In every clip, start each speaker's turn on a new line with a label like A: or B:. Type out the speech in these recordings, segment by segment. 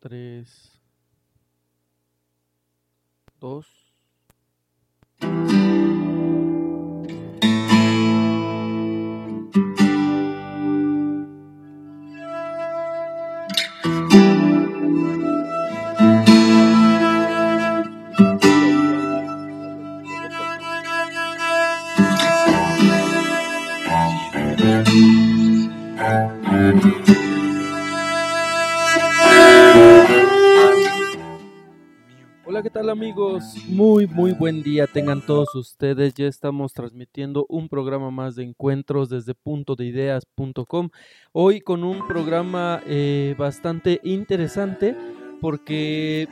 A: 3, 2. Muy, muy buen día tengan todos ustedes. Ya estamos transmitiendo un programa más de encuentros desde puntodeideas.com. Hoy con un programa eh, bastante interesante porque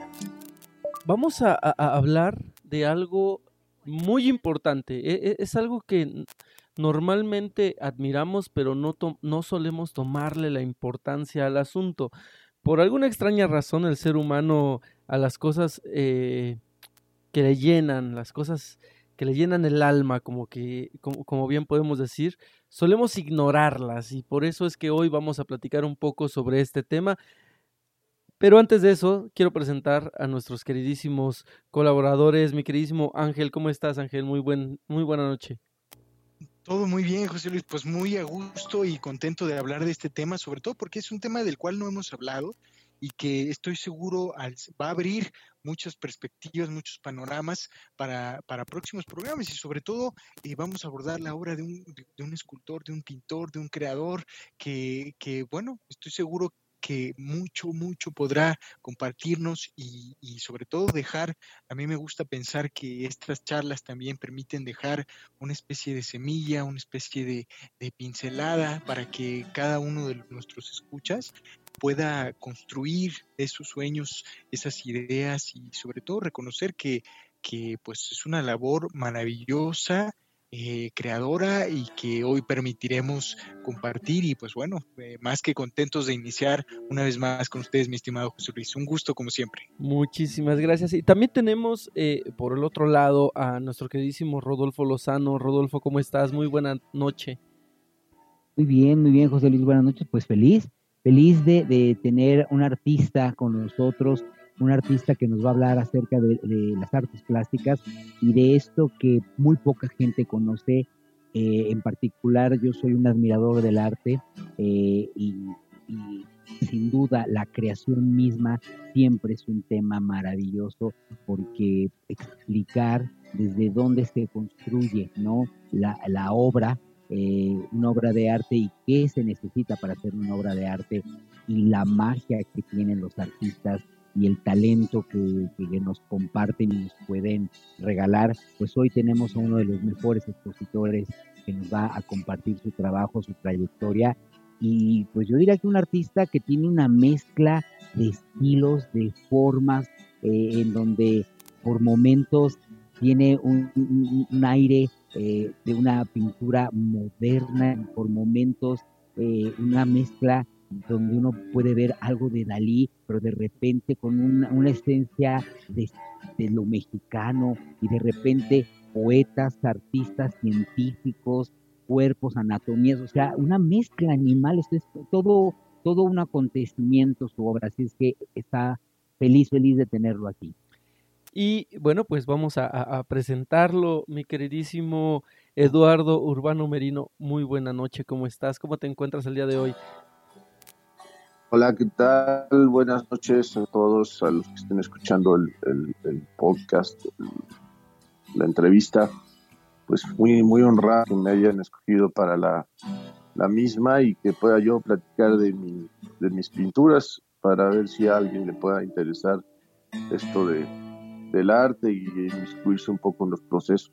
A: vamos a, hablar de algo muy importante. E- e- Es algo que normalmente admiramos, pero no, no solemos tomarle la importancia al asunto. Por alguna extraña razón, el ser humano a las cosas eh, que le llenan, las cosas que le llenan el alma, como que, como, como bien podemos decir, solemos ignorarlas y por eso es que hoy vamos a platicar un poco sobre este tema. Pero antes de eso, quiero presentar a nuestros queridísimos colaboradores. Mi queridísimo Ángel, ¿cómo estás, Ángel? Muy buen, muy buena noche.
B: Todo muy bien, José Luis, pues muy a gusto y contento de hablar de este tema, sobre todo porque es un tema del cual no hemos hablado y que estoy seguro va a abrir muchas perspectivas, muchos panoramas para, para próximos programas y sobre todo eh, vamos a abordar la obra de un, de, un escultor, de un pintor, de un creador que, que, bueno, estoy seguro que mucho, mucho podrá compartirnos y, y sobre todo dejar, a mí me gusta pensar que estas charlas también permiten dejar una especie de semilla, una especie de, de pincelada para que cada uno de nuestros escuchas pueda construir esos sueños, esas ideas y sobre todo reconocer que, que pues es una labor maravillosa, eh, creadora y que hoy permitiremos compartir y pues bueno, eh, más que contentos de iniciar una vez más con ustedes, mi estimado José Luis. Un gusto como siempre.
A: Muchísimas gracias. Y también tenemos eh, por el otro lado a nuestro queridísimo Rodolfo Lozano. Rodolfo, ¿cómo estás? Muy buena noche.
C: Muy bien, muy bien, José Luis, buenas noches. Pues feliz, feliz de, de tener un artista con nosotros, un artista que nos va a hablar acerca de, las artes plásticas y de esto que muy poca gente conoce. Eh, en particular, yo soy un admirador del arte eh, y, y sin duda la creación misma siempre es un tema maravilloso porque explicar desde dónde se construye ¿no? la, la obra eh, una obra de arte y qué se necesita para hacer una obra de arte y la magia que tienen los artistas y el talento que, que, nos comparten y nos pueden regalar, pues hoy tenemos a uno de los mejores expositores que nos va a compartir su trabajo, su trayectoria. Y pues yo diría que un artista que tiene una mezcla de estilos, de formas, eh, en donde por momentos tiene un, aire eh, de una pintura moderna, por momentos eh, una mezcla donde uno puede ver algo de Dalí, pero de repente con una, una esencia de, de, lo mexicano y de repente poetas, artistas, científicos, cuerpos, anatomías, o sea, una mezcla animal, esto es todo, todo un acontecimiento su obra, así es que está feliz, feliz de tenerlo aquí.
A: Y bueno, pues vamos a, a, presentarlo, mi queridísimo Eduardo Urbano Merino. Muy buena noche, ¿cómo estás? ¿Cómo te encuentras el día de hoy?
D: Hola, ¿qué tal? Buenas noches a todos, a los que estén escuchando el, el, podcast, la entrevista. Pues muy, muy honrado que me hayan escogido para la, la misma y que pueda yo platicar de, mi, de mis pinturas para ver si a alguien le pueda interesar esto de, del arte y inmiscuirse un poco en los procesos.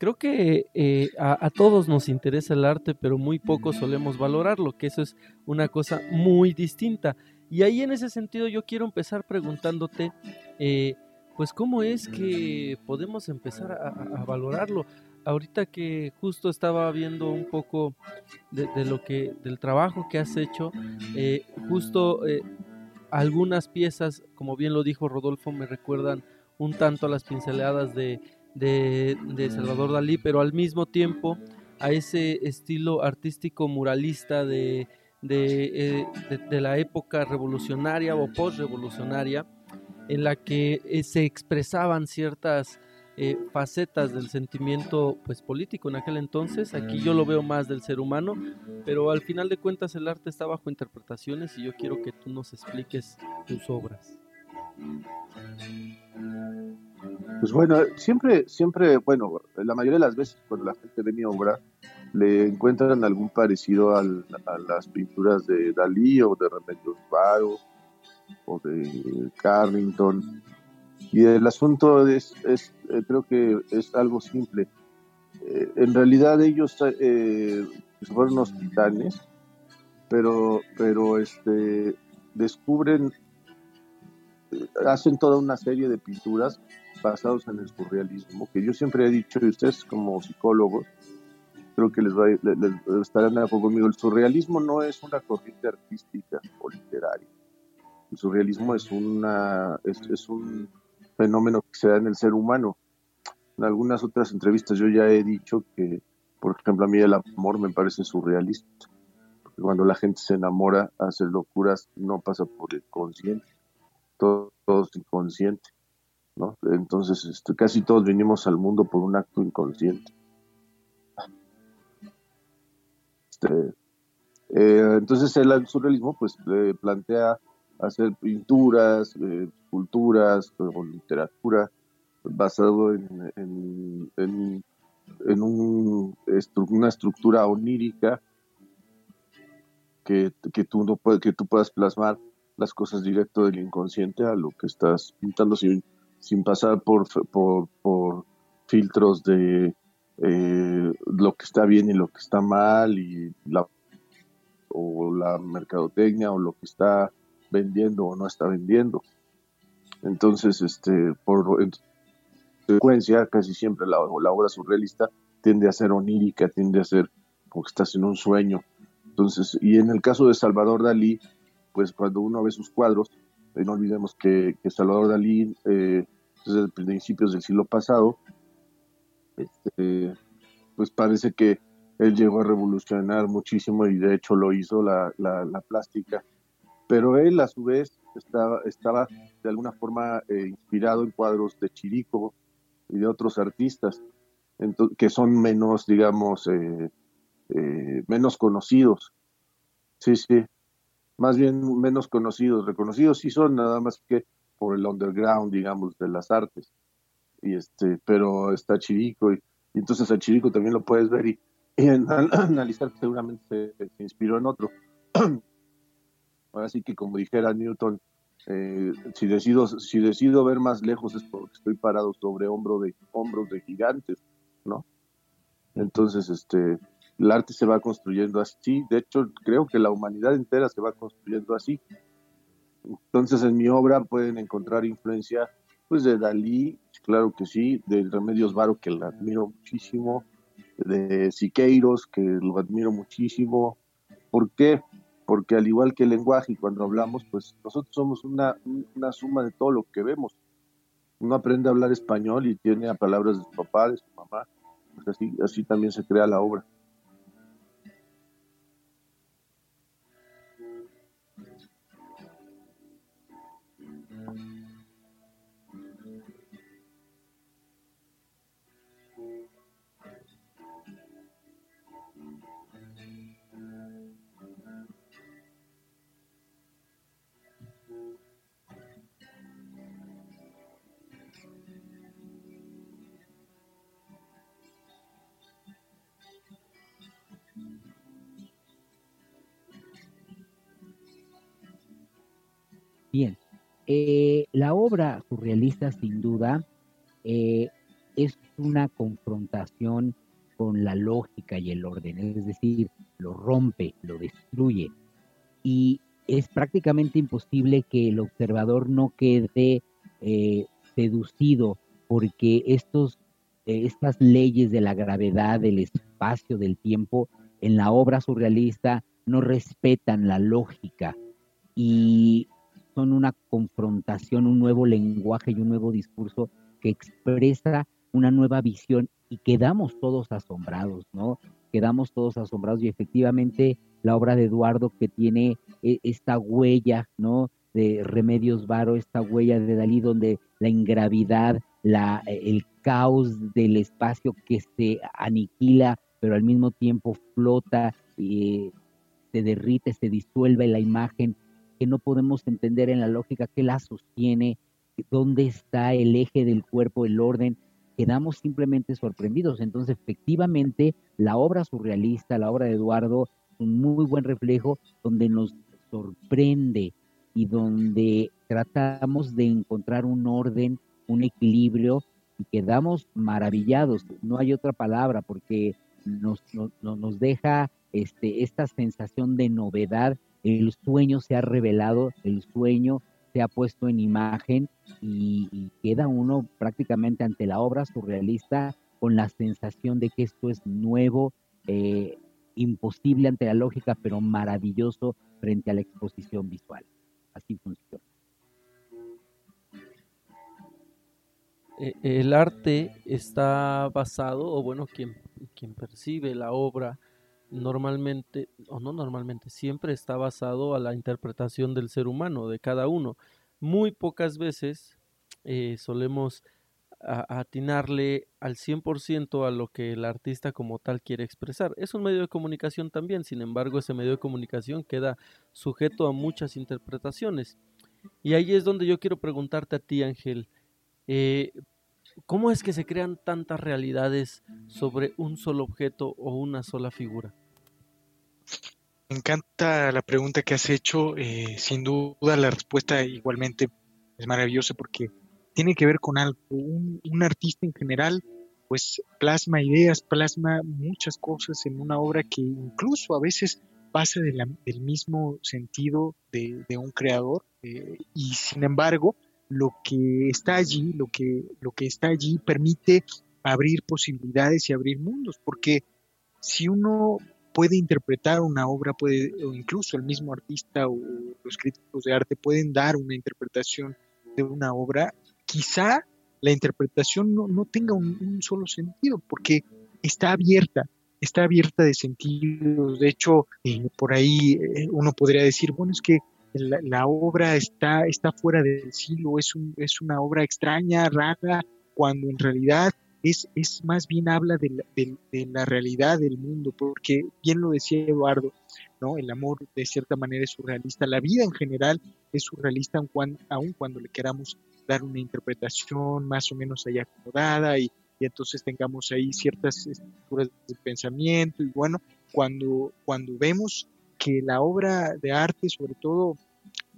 A: Creo que eh, a, todos nos interesa el arte, pero muy poco solemos valorarlo, que eso es una cosa muy distinta. Y ahí en ese sentido yo quiero empezar preguntándote, eh, pues cómo es que podemos empezar a, valorarlo. Ahorita que justo estaba viendo un poco de, lo que, del trabajo que has hecho, eh, justo algunas piezas, como bien lo dijo Rodolfo, me recuerdan un tanto a las pinceladas de, de, de, Salvador Dalí, pero al mismo tiempo a ese estilo artístico muralista de, de, de, la época revolucionaria o postrevolucionaria, en la que se expresaban ciertas eh, facetas del sentimiento pues político en aquel entonces. Aquí yo lo veo más del ser humano, pero al final de cuentas el arte está bajo interpretaciones y yo quiero que tú nos expliques tus obras.
D: Pues bueno, siempre, siempre, bueno, la mayoría de las veces cuando la gente ve mi obra, le encuentran algún parecido a las pinturas de Dalí o de Remedios Varo o de Carrington y el asunto es, eh, creo que es algo simple. Eh, en realidad ellos eh, fueron unos titanes, pero, pero este, descubren, hacen toda una serie de pinturas basados en el surrealismo, que yo siempre he dicho, y ustedes como psicólogos, creo que les, va, les, estarán de acuerdo conmigo, el surrealismo no es una corriente artística o literaria. El surrealismo es, una, es, es un fenómeno que se da en el ser humano. En algunas otras entrevistas yo ya he dicho que, por ejemplo, a mí el amor me parece surrealista. Porque cuando la gente se enamora, hace locuras, no pasa por el consciente. Todo, es inconsciente. ¿no? Entonces, este, casi todos venimos al mundo por un acto inconsciente. Este, eh, entonces el surrealismo pues plantea hacer pinturas, eh, esculturas o literatura basado en, un, una estructura onírica que, tú no que tú puedas plasmar las cosas directo del inconsciente a lo que estás pintando sin, sin pasar por, por, filtros de eh, lo que está bien y lo que está mal y o la mercadotecnia o lo que está vendiendo o no está vendiendo. Entonces, este, por en secuencia, casi siempre la, la, obra surrealista tiende a ser onírica, tiende a ser como que estás en un sueño. Entonces, y en el caso de Salvador Dalí, pues cuando uno ve sus cuadros, eh, no olvidemos que, Salvador Dalí, eh, desde principios del siglo pasado, este, pues parece que él llegó a revolucionar muchísimo y de hecho lo hizo la, la, la plástica pero él a su vez estaba, estaba de alguna forma eh, inspirado en cuadros de Chirico y de otros artistas que son menos, digamos, eh, eh, menos conocidos. Sí, sí, más bien menos conocidos, reconocidos sí son nada más que por el underground, digamos, de las artes. Y este, pero está Chirico y, entonces a Chirico también lo puedes ver y, analizar seguramente se, se inspiró en otro. Ahora sí que como dijera Newton, eh, si, decido, si decido ver más lejos es porque estoy parado sobre hombro de, hombros de gigantes, ¿no? Entonces, este, el arte se va construyendo así. De hecho, creo que la humanidad entera se va construyendo así. Entonces, en mi obra pueden encontrar influencia, pues, de Dalí, claro que sí, de Remedios Varo, que lo admiro muchísimo, de Siqueiros, que lo admiro muchísimo. ¿Por qué? porque al igual que el lenguaje y cuando hablamos, pues nosotros somos una, una suma de todo lo que vemos. Uno aprende a hablar español y tiene palabras de su papá, de su mamá, pues así, así también se crea la obra.
C: Bien, eh, la obra surrealista sin duda eh, es una confrontación con la lógica y el orden, es decir, lo rompe, lo destruye y es prácticamente imposible que el observador no quede eh, seducido porque estos, estas leyes de la gravedad, del espacio, del tiempo, en la obra surrealista no respetan la lógica y son una confrontación, un nuevo lenguaje y un nuevo discurso que expresa una nueva visión y quedamos todos asombrados, ¿no? Quedamos todos asombrados y efectivamente la obra de Eduardo que tiene eh, esta huella, ¿no? De Remedios Varo, esta huella de Dalí donde la ingravidad, la, eh, el caos del espacio que se aniquila, pero al mismo tiempo flota, y se derrite, se disuelve la imagen, que no podemos entender en la lógica qué la sostiene, dónde está el eje del cuerpo, el orden, quedamos simplemente sorprendidos. Entonces, efectivamente, la obra surrealista, la obra de Eduardo, es un muy buen reflejo donde nos sorprende y donde tratamos de encontrar un orden, un equilibrio y quedamos maravillados. No hay otra palabra porque nos, nos, deja este, esta sensación de novedad. El sueño se ha revelado, el sueño se ha puesto en imagen y, queda uno prácticamente ante la obra surrealista con la sensación de que esto es nuevo, eh, imposible ante la lógica, pero maravilloso frente a la exposición visual. Así funciona.
A: E, el arte está basado, o bueno, quien, quien percibe la obra normalmente, o no normalmente, siempre está basado a la interpretación del ser humano, de cada uno. Muy pocas veces eh, solemos atinarle al 100% a lo que el artista como tal quiere expresar. Es un medio de comunicación también, sin embargo, ese medio de comunicación queda sujeto a muchas interpretaciones. Y ahí es donde yo quiero preguntarte a ti, Ángel, eh, ¿cómo es que se crean tantas realidades sobre un solo objeto o una sola figura?
B: Me encanta la pregunta que has hecho. Eh, sin duda la respuesta igualmente es maravillosa porque tiene que ver con algo. Un, artista en general pues plasma ideas, plasma muchas cosas en una obra que incluso a veces pasa del mismo sentido de, un creador eh, y sin embargo lo que está allí, lo que, lo que está allí permite abrir posibilidades y abrir mundos, porque si uno puede interpretar una obra, puede, o incluso el mismo artista o los críticos de arte pueden dar una interpretación de una obra, quizá la interpretación no, tenga un, solo sentido, porque está abierta, está abierta de sentidos. De hecho, eh, por ahí eh, uno podría decir, bueno, es que la, obra está, está fuera del siglo, es, un, es una obra extraña, rara, cuando en realidad es, es más bien habla de la, de, la, realidad del mundo, porque bien lo decía Eduardo, ¿no? El amor de cierta manera es surrealista, la vida en general es surrealista aun cuando, le queramos dar una interpretación más o menos ahí acomodada y, y entonces tengamos ahí ciertas estructuras de pensamiento y bueno, cuando, cuando vemos que la obra de arte, sobre todo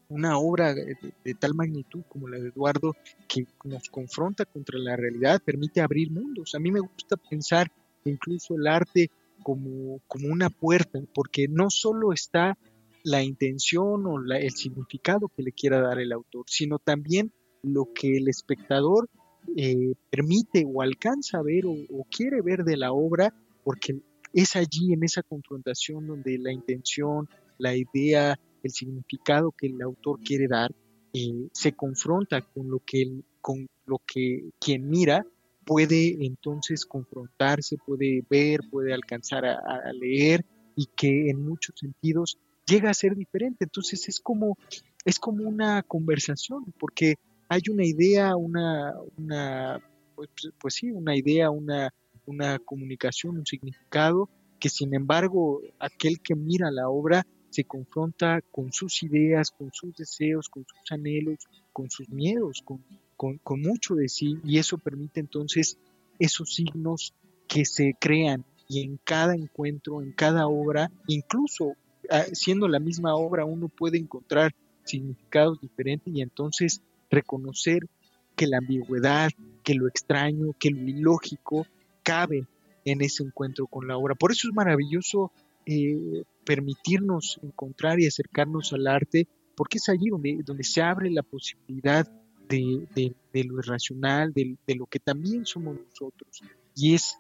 B: una obra de, tal magnitud como la de Eduardo que nos confronta contra la realidad, permite abrir mundos. A mí me gusta pensar incluso el arte como, como una puerta, porque no solo está la intención o el significado que le quiera dar el autor, sino también lo que el espectador eh, permite o alcanza a ver o, quiere ver de la obra, porque es allí en esa confrontación donde la intención, la idea, el significado que el autor quiere dar, eh, se confronta con lo que con lo que quien mira puede entonces confrontarse, puede ver, puede alcanzar a, leer y que en muchos sentidos llega a ser diferente. Entonces es como, es como una conversación, porque hay una idea, una, una pues, pues sí, una idea, una, una comunicación, un significado, que sin embargo aquel que mira la obra se confronta con sus ideas, con sus deseos, con sus anhelos, con sus miedos, con, con, mucho de sí, y eso permite entonces esos signos que se crean y en cada encuentro, en cada obra, incluso ah, siendo la misma obra, uno puede encontrar significados diferentes y entonces reconocer que la ambigüedad, que lo extraño, que lo ilógico cabe en ese encuentro con la obra. Por eso es maravilloso eh, permitirnos encontrar y acercarnos al arte, porque es allí donde, donde se abre la posibilidad de, de, lo irracional, de, de, lo que también somos nosotros. Y es,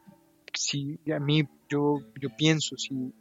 B: si a mí yo, yo pienso, si,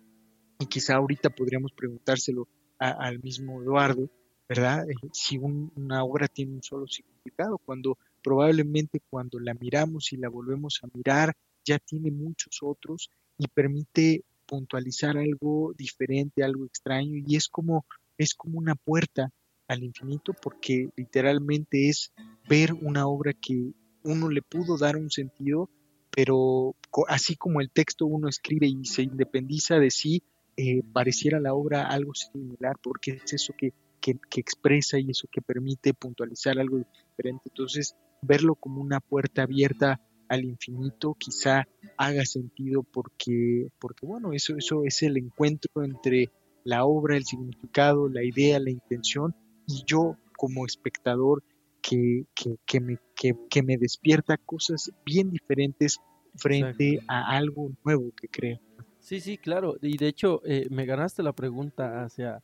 B: y quizá ahorita podríamos preguntárselo al mismo Eduardo, ¿verdad? Eh, si una obra tiene un solo significado, cuando probablemente cuando la miramos y la volvemos a mirar, ya tiene muchos otros y permite puntualizar algo diferente, algo extraño y es como es como una puerta al infinito porque literalmente es ver una obra que uno le pudo dar un sentido, pero así como el texto uno escribe y se independiza de sí, eh, pareciera la obra algo similar porque es eso que, que, expresa y eso que permite puntualizar algo diferente. Entonces, verlo como una puerta abierta al infinito quizá haga sentido porque, porque bueno, eso, eso es el encuentro entre la obra, el significado, la idea, la intención y yo como espectador que, que, me, que, me despierta cosas bien diferentes frente a algo nuevo que creo.
A: Sí, sí, claro. Y de hecho, eh, me ganaste la pregunta hacia,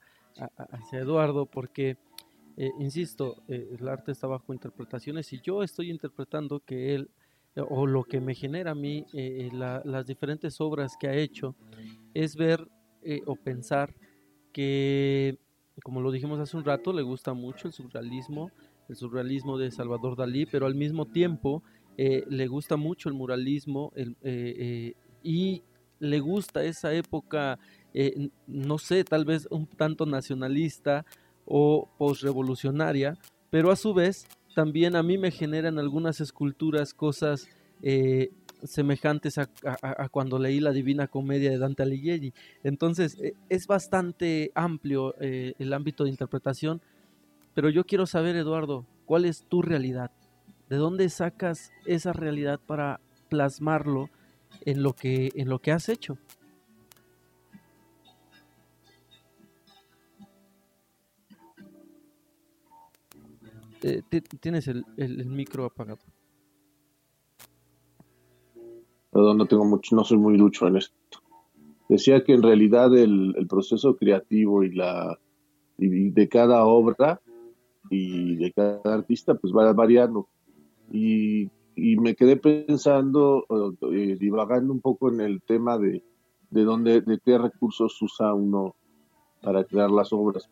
A: hacia Eduardo porque, eh, insisto, eh, el arte está bajo interpretaciones y yo estoy interpretando que él, o lo que me genera a mí, las diferentes obras que ha hecho, es ver o pensar que, como lo dijimos hace un rato, le gusta mucho el surrealismo, el surrealismo de Salvador Dalí, pero al mismo tiempo eh, le gusta mucho el muralismo eh, eh, y le gusta esa época, no sé, tal vez un tanto nacionalista o postrevolucionaria, pero a su vez también a mí me generan algunas esculturas cosas semejantes a, cuando leí la Divina Comedia de Dante Alighieri. Entonces, e, es bastante amplio eh, el ámbito de interpretación, pero yo quiero saber, Eduardo, ¿cuál es tu realidad? ¿De dónde sacas esa realidad para plasmarlo en lo que, en lo que has hecho? Eh, tienes el micro apagado.
D: Perdón, no tengo mucho, no soy muy lucho en esto. Decía que en realidad el, proceso creativo y la de cada obra y de cada artista pues va variando. Y, me quedé pensando, eh, divagando un poco en el tema de, de dónde, de qué recursos usa uno para crear las obras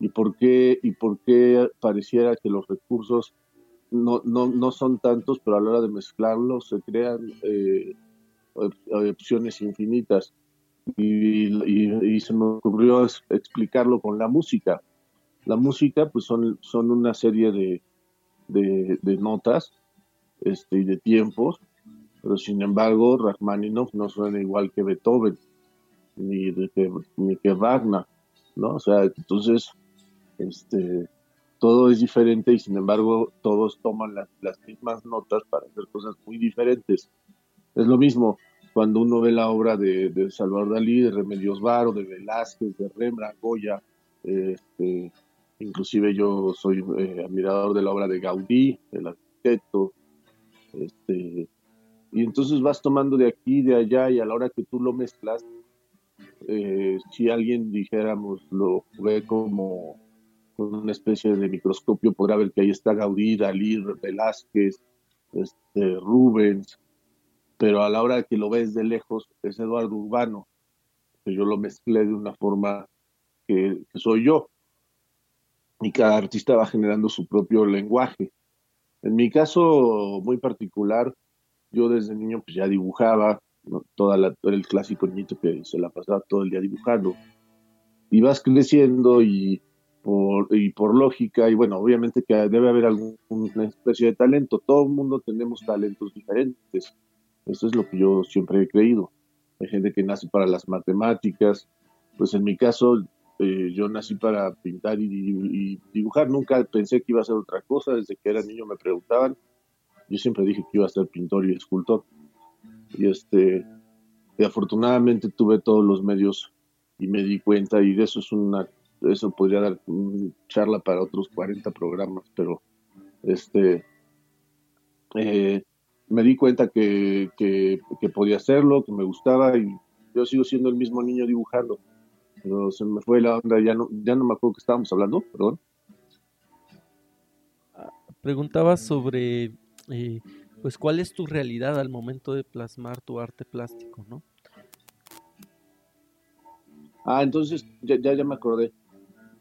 D: y por qué y por qué pareciera que los recursos no, no, no son tantos, pero a la hora de mezclarlos se crean eh, opciones infinitas. Y, se me ocurrió explicarlo con la música. La música, pues son, son una serie de, de, notas este, y de tiempos, pero sin embargo, Rachmaninoff no suena igual que Beethoven, ni, que, ni que Wagner, ¿no? O sea, entonces, este, todo es diferente y sin embargo todos toman las, las mismas notas para hacer cosas muy diferentes. Es lo mismo cuando uno ve la obra de, Salvador Dalí, de Remedios Varo, de Velázquez, de Rembrandt, Goya, este, inclusive yo soy eh, admirador de la obra de Gaudí, el arquitecto, este, y entonces vas tomando de aquí, de allá, y a la hora que tú lo mezclas, eh, si alguien dijéramos lo ve como con una especie de microscopio podrá ver que ahí está Gaudí, Dalí, Velázquez, este, Rubens, pero a la hora que lo ves de lejos es Eduardo Urbano, que yo lo mezclé de una forma que, soy yo. Y cada artista va generando su propio lenguaje. En mi caso muy particular, yo desde niño pues ya dibujaba, Toda la, el clásico niñito que se la pasaba todo el día dibujando. Y vas creciendo y y por lógica, y bueno, obviamente que debe haber alguna especie de talento. Todo el mundo tenemos talentos diferentes. Eso es lo que yo siempre he creído. Hay gente que nace para las matemáticas. Pues en mi caso, eh, yo nací para pintar y, dibujar. Nunca pensé que iba a ser otra cosa. Desde que era niño me preguntaban. Yo siempre dije que iba a ser pintor y escultor. Y este, y afortunadamente tuve todos los medios y me di cuenta y de eso es una eso podría dar charla para otros 40 programas, pero este eh, me di cuenta que, que, podía hacerlo, que me gustaba y yo sigo siendo el mismo niño dibujando. Pero se me fue la onda, ya no, ya no me acuerdo que estábamos hablando, perdón.
A: Preguntaba sobre, eh, pues, ¿cuál es tu realidad al momento de plasmar tu arte plástico, no?
D: Ah, entonces ya, ya, ya me acordé.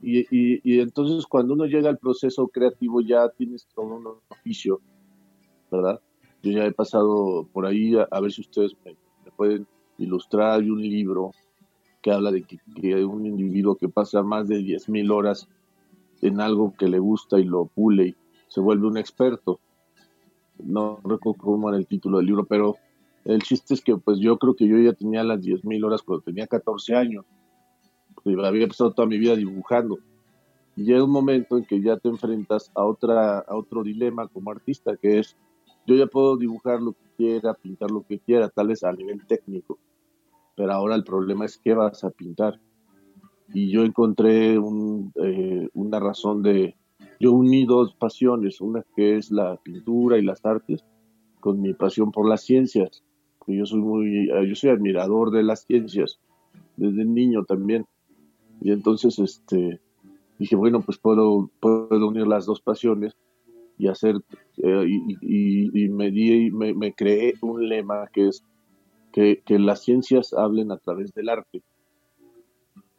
D: Y, entonces cuando uno llega al proceso creativo ya tienes todo un oficio, ¿verdad? yo ya he pasado por ahí, a, ver si ustedes me, pueden ilustrar. Hay un libro que habla de que, hay un individuo que pasa más de 10.000 horas en algo que le gusta y lo pule y se vuelve un experto. No recuerdo cómo era el título del libro, pero el chiste es que pues yo creo que yo ya tenía las 10.000 horas cuando tenía 14 años. Había pasado toda mi vida dibujando. Y llega un momento en que ya te enfrentas a, otra, a otro dilema como artista, que es, yo ya puedo dibujar lo que quiera, pintar lo que quiera, tal vez a nivel técnico, pero ahora el problema es qué vas a pintar. Y yo encontré eh, una razón de, yo uní dos pasiones, una que es la pintura y las artes, con mi pasión por las ciencias, yo soy muy, eh, yo soy admirador de las ciencias, desde niño también. Y entonces, este, dije, bueno, pues puedo, puedo unir las dos pasiones y hacer, eh, y, me, di, me, me, creé un lema que es que, que, las ciencias hablen a través del arte.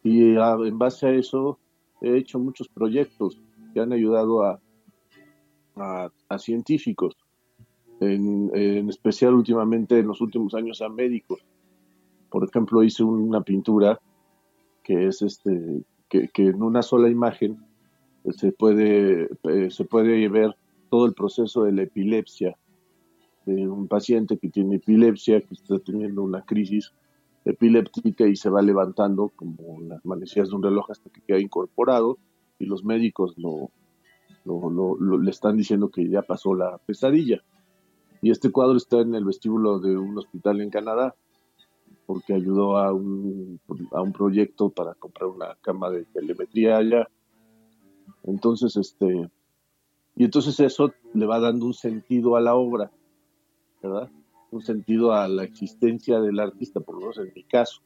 D: Y ah, en base a eso he hecho muchos proyectos que han ayudado a, a, a científicos, en, en, especial últimamente en los últimos años a médicos. Por ejemplo, hice una pintura que es este que, en una sola imagen eh, se puede, eh, se puede ver todo el proceso de la epilepsia de un paciente que tiene epilepsia, que está teniendo una crisis epiléptica y se va levantando como las manecillas de un reloj hasta que queda incorporado y los médicos lo, le están diciendo que ya pasó la pesadilla. Y este cuadro está en el vestíbulo de un hospital en Canadá porque ayudó a un, a un proyecto para comprar una cama de telemetría allá. Entonces, este, y entonces eso le va dando un sentido a la obra, ¿verdad? Un sentido a la existencia del artista, por lo menos en mi caso,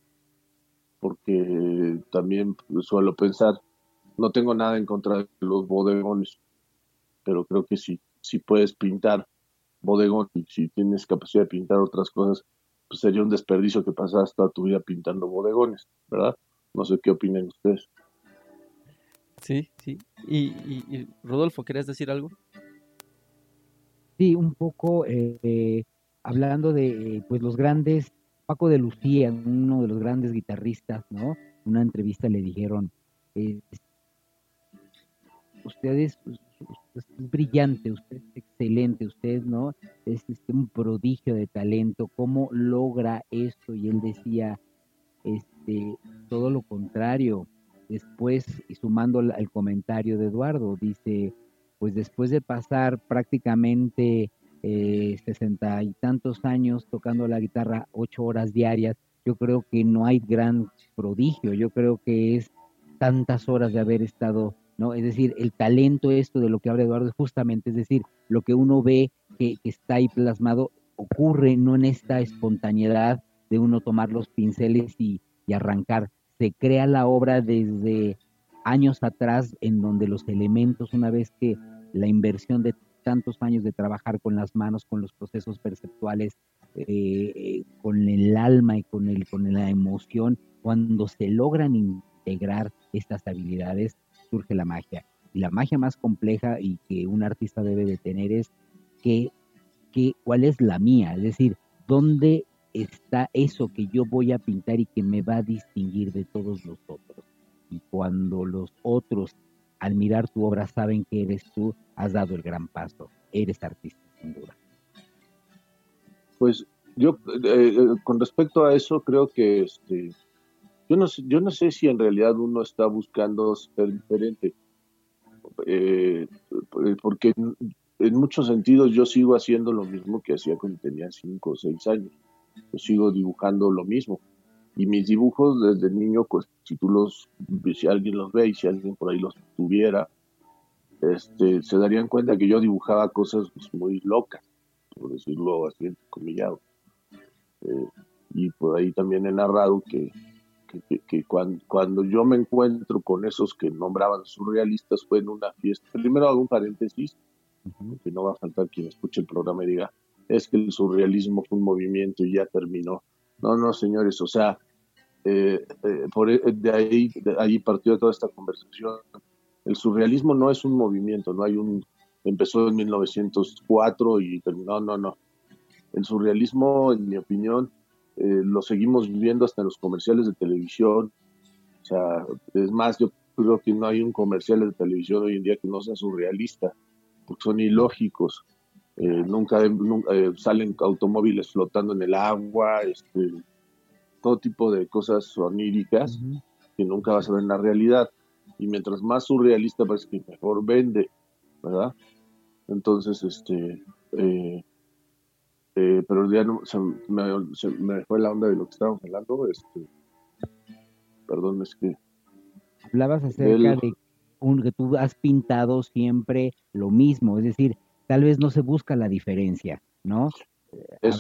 D: porque también suelo pensar, no tengo nada en contra de los bodegones, pero creo que si, si puedes pintar bodegón y si tienes capacidad de pintar otras cosas, pues sería un desperdicio que pasas toda tu vida pintando bodegones, ¿verdad? No sé qué opinan ustedes.
A: Sí, sí. Y, Rodolfo, ¿querías decir algo?
C: Sí, un poco eh, hablando de pues los grandes, Paco de Lucía, uno de los grandes guitarristas, ¿no? En una entrevista le dijeron, eh, ustedes es brillante, usted es excelente, usted, ¿no? Es este, un prodigio de talento, ¿cómo logra esto? Y él decía, este, todo lo contrario. Después, y sumando el comentario de Eduardo, dice, pues después de pasar prácticamente eh, sesenta y tantos años tocando la guitarra ocho horas diarias, yo creo que no hay gran prodigio, yo creo que es tantas horas de haber estado ¿no? Es decir, el talento, esto de lo que habla Eduardo, justamente, es decir, lo que uno ve que, está ahí plasmado ocurre no en esta espontaneidad de uno tomar los pinceles y, arrancar. Se crea la obra desde años atrás en donde los elementos, una vez que la inversión de tantos años de trabajar con las manos, con los procesos perceptuales, eh, con el alma y con, el, con la emoción, cuando se logran integrar estas habilidades, surge la magia. Y la magia más compleja y que un artista debe de tener es que, cuál es la mía, es decir, dónde está eso que yo voy a pintar y que me va a distinguir de todos los otros. Y cuando los otros, al mirar tu obra, saben que eres tú, has dado el gran paso. Eres artista, sin duda.
D: Pues yo, eh, eh, con respecto a eso, creo que este, yo no, sé, yo no sé si en realidad uno está buscando ser diferente, eh, porque en, muchos sentidos yo sigo haciendo lo mismo que hacía cuando tenía cinco o seis años. Yo sigo dibujando lo mismo. Y mis dibujos desde niño, pues si tú los, si alguien los ve y si alguien por ahí los tuviera, este, se darían cuenta que yo dibujaba cosas pues, muy locas, por decirlo así, comillado. Eh, y por ahí también he narrado que que, cuando, yo me encuentro con esos que nombraban surrealistas fue en una fiesta. Primero hago un paréntesis, que no va a faltar quien escuche el programa y diga, es que el surrealismo fue un movimiento y ya terminó. No, no, señores, o sea, eh, eh, por, e, de, ahí, de ahí partió toda esta conversación. El surrealismo no es un movimiento, no hay un, empezó en 1904 y terminó, no, no. el surrealismo, en mi opinión, eh, lo seguimos viendo hasta en los comerciales de televisión. O sea, es más, yo creo que no hay un comercial de televisión hoy en día que no sea surrealista, porque son ilógicos. Eh, nunca, eh, salen automóviles flotando en el agua, este, todo tipo de cosas oníricas que nunca vas a ver en la realidad. Y mientras más surrealista parece que mejor vende, ¿verdad? Entonces, este, eh, eh, pero ya no, se, me, fue la onda de lo que estábamos hablando. Este, perdón, es que.
C: Hablabas acerca de un, que tú has pintado siempre lo mismo, es decir, tal vez no se busca la diferencia, ¿no?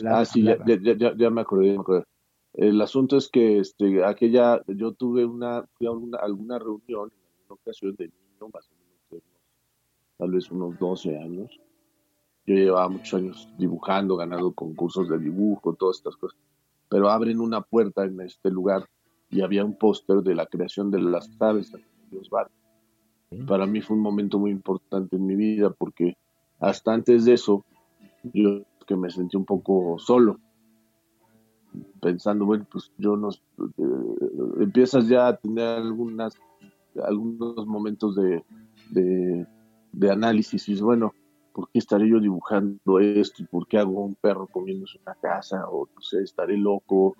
D: ah, sí, Ya, ya, ya, me acordé, me acordé. El asunto es que este, aquella, yo tuve una, fui a una, alguna reunión en una ocasión de niño, más o menos, tal vez unos 12 años, yo llevaba muchos años dibujando, ganando concursos de dibujo, todas estas cosas. Pero abren una puerta en este lugar y había un póster de la creación de las aves de Dios Para mí fue un momento muy importante en mi vida porque hasta antes de eso yo que me sentí un poco solo pensando bueno pues yo no eh, empiezas ya a tener algunas algunos momentos de, de, de análisis y bueno ¿por qué estaré yo dibujando esto? ¿Y por qué hago un perro comiéndose una casa? O no sé, estaré loco.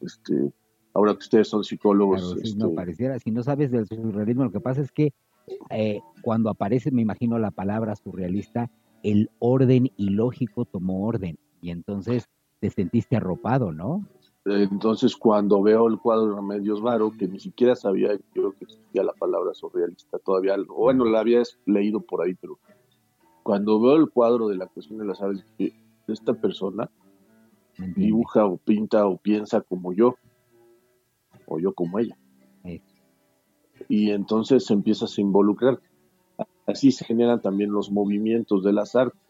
D: Este, ahora que ustedes son psicólogos.
C: si no este pareciera, si no sabes del surrealismo, lo que pasa es que eh, cuando aparece, me imagino la palabra surrealista, el orden ilógico tomó orden. Y entonces te sentiste arropado, ¿no?
D: Entonces, cuando veo el cuadro de Remedios Varo, que ni siquiera sabía, creo que existía la palabra surrealista todavía, bueno, la había leído por ahí, pero cuando veo el cuadro de la cuestión de las aves, que esta persona dibuja o pinta o piensa como yo, o yo como ella. Y entonces se empieza a involucrar. Así se generan también los movimientos de las artes.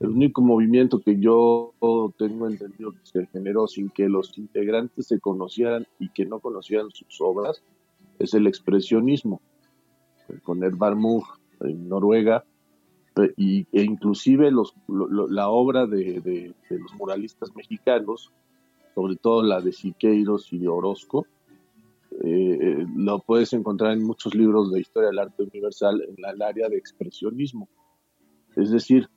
D: El único movimiento que yo tengo entendido que se generó sin que los integrantes se conocieran y que no conocieran sus obras es el expresionismo. Con Edvard Munch en Noruega y, e inclusive los, la obra de, los muralistas mexicanos, sobre todo la de Siqueiros y de Orozco, eh, lo puedes encontrar en muchos libros de historia del arte universal en el área de expresionismo. Es decir,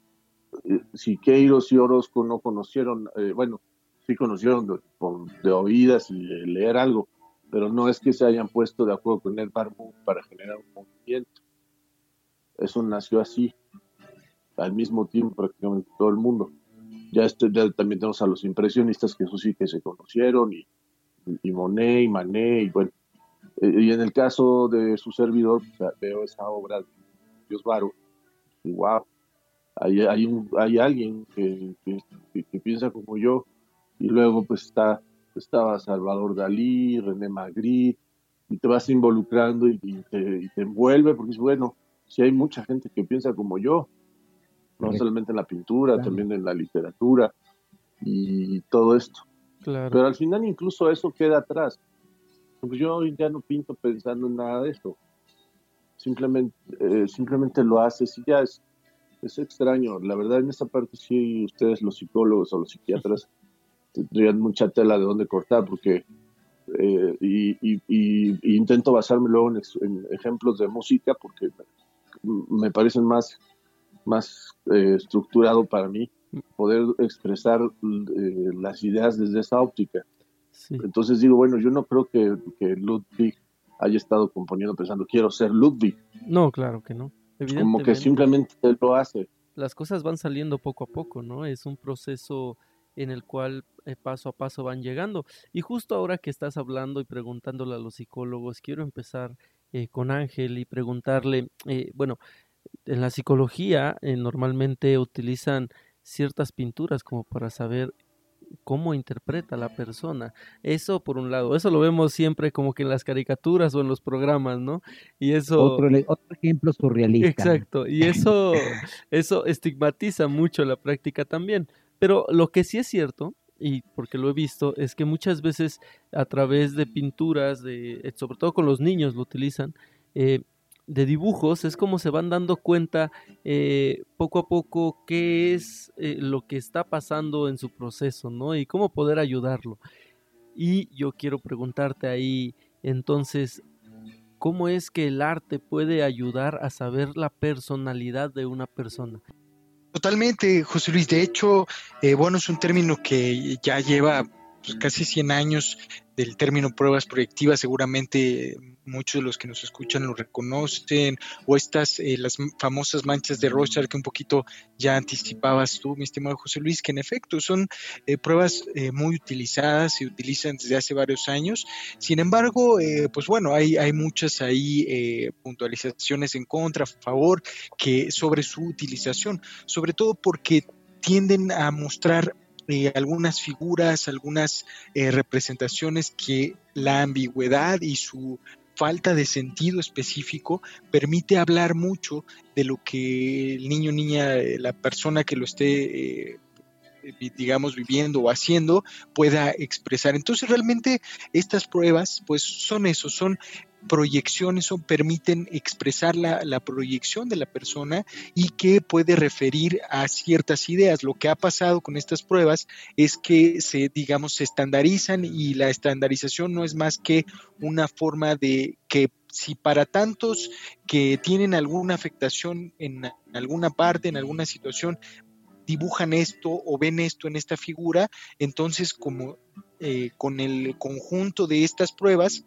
D: eh, Siqueiros y Orozco no conocieron, eh, bueno, sí conocieron de, de, oídas y de leer algo, pero no es que se hayan puesto de acuerdo con el Barbu para generar un movimiento. Eso nació así al mismo tiempo prácticamente todo el mundo. Ya, este, también tenemos a los impresionistas, que eso sí que se conocieron, y, y Monet, y Manet, y bueno. Eh, y en el caso de su servidor, veo esa obra de Dios Varo, y wow, hay, hay alguien que, que, piensa como yo, y luego pues está, estaba Salvador Dalí, René Magritte, y te vas involucrando y, te, y te envuelve, porque es bueno, si hay mucha gente que piensa como yo, no solamente en la pintura, también en la literatura y todo esto. Pero al final incluso eso queda atrás. Yo ya no pinto pensando en nada de esto. Simplemente, eh, simplemente lo haces y ya es, es extraño. La verdad, en esa parte sí, ustedes los psicólogos o los psiquiatras tendrían mucha tela de dónde cortar, porque eh, y, intento basarme luego en, en, ejemplos de música, porque me parecen más más eh, estructurado para mí poder expresar eh, las ideas desde esa óptica. Entonces digo, bueno, yo no creo que, que, Ludwig haya estado componiendo pensando, quiero ser Ludwig.
A: No, claro que no.
D: Como que simplemente él lo hace.
A: Las cosas van saliendo poco a poco, ¿no? Es un proceso en el cual eh, paso a paso van llegando. Y justo ahora que estás hablando y preguntándole a los psicólogos, quiero empezar con Ángel y preguntarle, bueno, en la psicología eh, normalmente utilizan ciertas pinturas como para saber cómo interpreta la persona. Eso por un lado, eso lo vemos siempre como que en las caricaturas o en los programas, ¿no? Y eso
C: otro, otro ejemplo surrealista.
A: Exacto, y eso eso estigmatiza mucho la práctica también. Pero lo que sí es cierto y porque lo he visto es que muchas veces a través de pinturas de sobre todo con los niños lo utilizan eh, de dibujos es como se van dando cuenta eh, poco a poco qué es eh, lo que está pasando en su proceso, ¿no? Y cómo poder ayudarlo. Y yo quiero preguntarte ahí, entonces, ¿cómo es que el arte puede ayudar a saber la personalidad de una persona?
B: Totalmente, José Luis. De hecho, eh, bueno, es un término que ya lleva pues, casi 100 años del término pruebas proyectivas, seguramente muchos de los que nos escuchan lo reconocen, o estas, eh, las famosas manchas de Rorschach que un poquito ya anticipabas tú, mi estimado José Luis, que en efecto son eh, pruebas eh, muy utilizadas, se utilizan desde hace varios años. Sin embargo, pues bueno, hay, hay muchas ahí puntualizaciones en contra, a favor, que sobre su utilización, sobre todo porque tienden a mostrar eh, algunas figuras, algunas eh, representaciones que la ambigüedad y su falta de sentido específico permite hablar mucho de lo que el niño, niña, eh, la persona que lo esté digamos, viviendo o haciendo, pueda expresar. Entonces, realmente estas pruebas, pues son eso, son proyecciones o permiten expresar la, la, proyección de la persona y que puede referir a ciertas ideas. Lo que ha pasado con estas pruebas es que se, digamos, se estandarizan y la estandarización no es más que una forma de que si para tantos que tienen alguna afectación en alguna parte, en alguna situación, dibujan esto o ven esto en esta figura, entonces como eh, con el conjunto de estas pruebas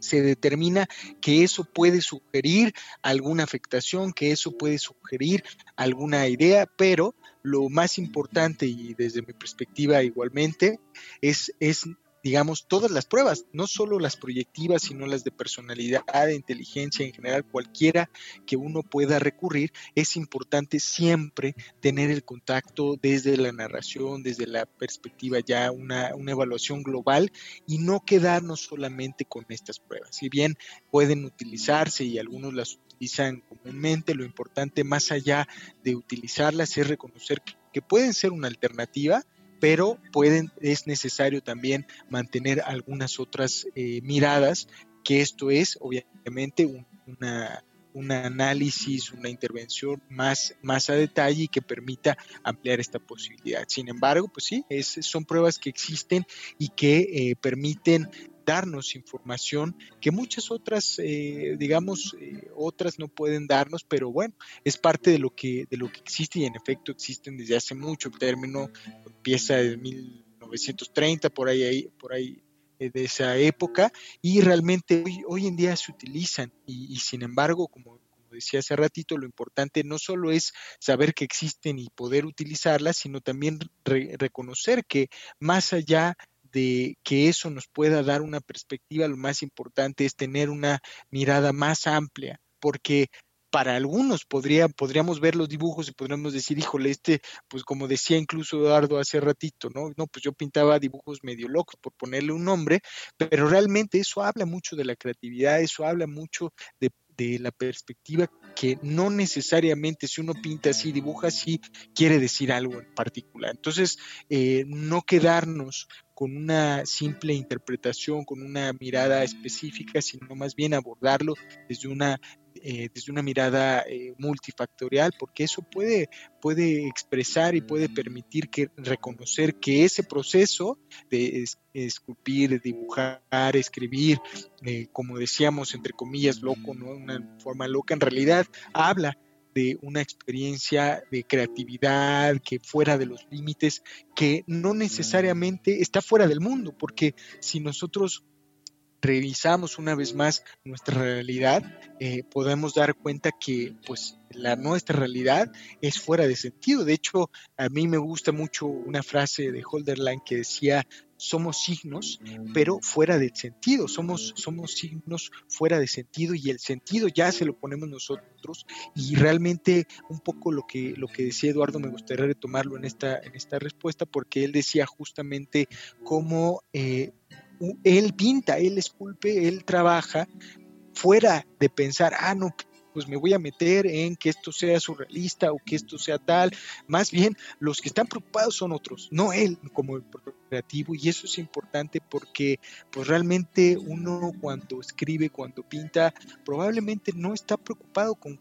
B: se determina que eso puede sugerir alguna afectación, que eso puede sugerir alguna idea, pero lo más importante y desde mi perspectiva igualmente es, es digamos, todas las pruebas, no solo las proyectivas, sino las de personalidad, de inteligencia en general, cualquiera que uno pueda recurrir, es importante siempre tener el contacto desde la narración, desde la perspectiva ya, una, una evaluación global y no quedarnos solamente con estas pruebas. Si bien pueden utilizarse y algunos las utilizan comúnmente, lo importante más allá de utilizarlas es reconocer que pueden ser una alternativa, pero pueden, es necesario también mantener algunas otras eh, miradas, que esto es obviamente un, una, un análisis, una intervención más, más a detalle y que permita ampliar esta posibilidad. Sin embargo, pues sí, es, son pruebas que existen y que eh, permiten darnos información que muchas otras, eh, digamos, eh, otras no pueden darnos, pero bueno, es parte de lo que de lo que existe y en efecto existen desde hace mucho. El término empieza en 1930 por ahí, por ahí eh, de esa época y realmente hoy, hoy en día se utilizan y, sin embargo, como decía hace ratito, lo importante no solo es saber que existen y poder utilizarlas, sino también reconocer que más allá de que eso nos pueda dar una perspectiva, lo más importante es tener una mirada más amplia, porque para algunos podría, podríamos ver los dibujos y podríamos decir, híjole, este, pues como decía incluso Eduardo hace ratito, ¿no? No, pues yo pintaba dibujos medio locos, por ponerle un nombre, pero realmente eso habla mucho de la creatividad, eso habla mucho de de la perspectiva que no necesariamente si uno pinta así, dibuja así, quiere decir algo en particular. Entonces, eh, no quedarnos con una simple interpretación, con una mirada específica, sino más bien abordarlo desde una eh, desde una mirada eh, multifactorial, porque eso puede, puede expresar y puede permitir que reconocer que ese proceso de esculpir, dibujar, escribir, eh, como decíamos, entre comillas, loco, ¿no? Una forma loca, en realidad habla de una experiencia de creatividad que fuera de los límites, que no necesariamente está fuera del mundo, porque si nosotros revisamos una vez más nuestra realidad, eh, podemos dar cuenta que pues la nuestra realidad es fuera de sentido. De hecho, a mí me gusta mucho una frase de Holderland que decía, somos signos, pero fuera del sentido, somos, somos signos fuera de sentido y el sentido ya se lo ponemos nosotros y realmente un poco lo que, lo que decía Eduardo me gustaría retomarlo en esta, en esta respuesta porque él decía justamente cómo eh, él pinta, él esculpe, él trabaja fuera de pensar, ah, no, pues me voy a meter en que esto sea surrealista o que esto sea tal. Más bien, los que están preocupados son otros, no él como el creativo. Y eso es importante porque pues realmente uno cuando escribe, cuando pinta, probablemente no está preocupado con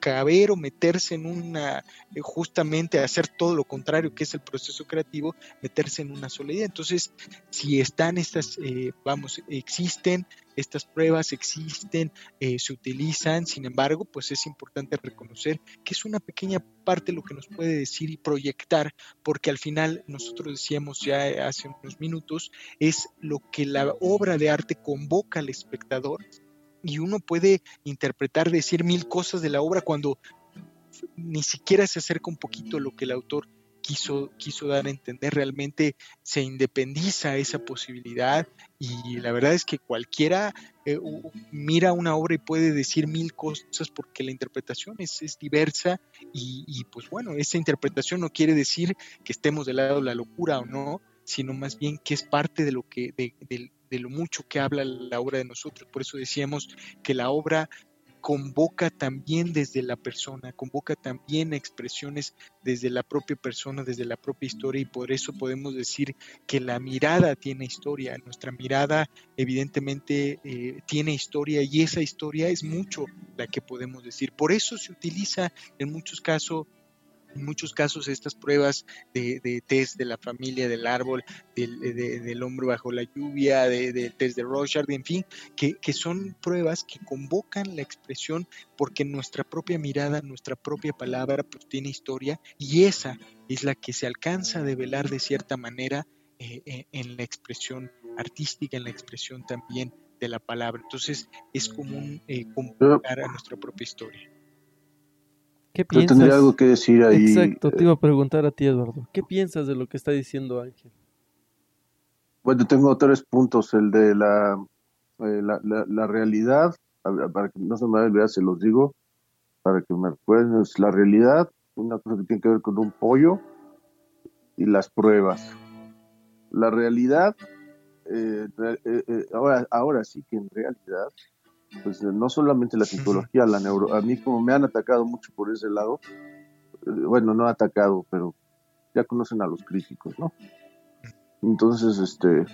B: caber o meterse en una, eh, justamente hacer todo lo contrario que es el proceso creativo, meterse en una sola idea. Entonces, si están estas, eh, vamos, existen estas pruebas, existen, eh, se utilizan, sin embargo, pues es importante reconocer que es una pequeña parte lo que nos puede decir y proyectar, porque al final nosotros decíamos ya hace unos minutos, es lo que la obra de arte convoca al espectador y uno puede interpretar, decir mil cosas de la obra cuando ni siquiera se acerca un poquito a lo que el autor quiso, quiso dar a entender, realmente se independiza esa posibilidad y la verdad es que cualquiera eh, mira una obra y puede decir mil cosas porque la interpretación es, es diversa y, pues bueno, esa interpretación no quiere decir que estemos del lado de la locura o no, sino más bien que es parte de lo que, de, lo mucho que habla la obra de nosotros. Por eso decíamos que la obra convoca también desde la persona, convoca también expresiones desde la propia persona, desde la propia historia y por eso podemos decir que la mirada tiene historia, nuestra mirada evidentemente eh, tiene historia y esa historia es mucho la que podemos decir. Por eso se utiliza en muchos casos en muchos casos estas pruebas de, test de la familia del árbol, del, hombre bajo la lluvia, del test de Rorschach, en fin, que, son pruebas que convocan la expresión porque nuestra propia mirada, nuestra propia palabra pues tiene historia y esa es la que se alcanza a develar de cierta manera eh, eh, en la expresión artística, en la expresión también de la palabra. Entonces es común eh, convocar a nuestra propia historia.
A: ¿Qué piensas?
D: Yo tendría algo que decir ahí.
A: Exacto, te iba a preguntar a ti, Eduardo. ¿Qué piensas de lo que está diciendo Ángel?
D: Bueno, tengo tres puntos. El de la, eh, la, realidad, para que no se me olvide, se los digo, para que me recuerden, es la realidad, una cosa que tiene que ver con un pollo y las pruebas. La realidad, eh, eh, ahora, ahora sí que en realidad pues no solamente la psicología, la neuro, a mí como me han atacado mucho por ese lado, eh, bueno, no atacado, pero ya conocen a los críticos, ¿no? Entonces, este,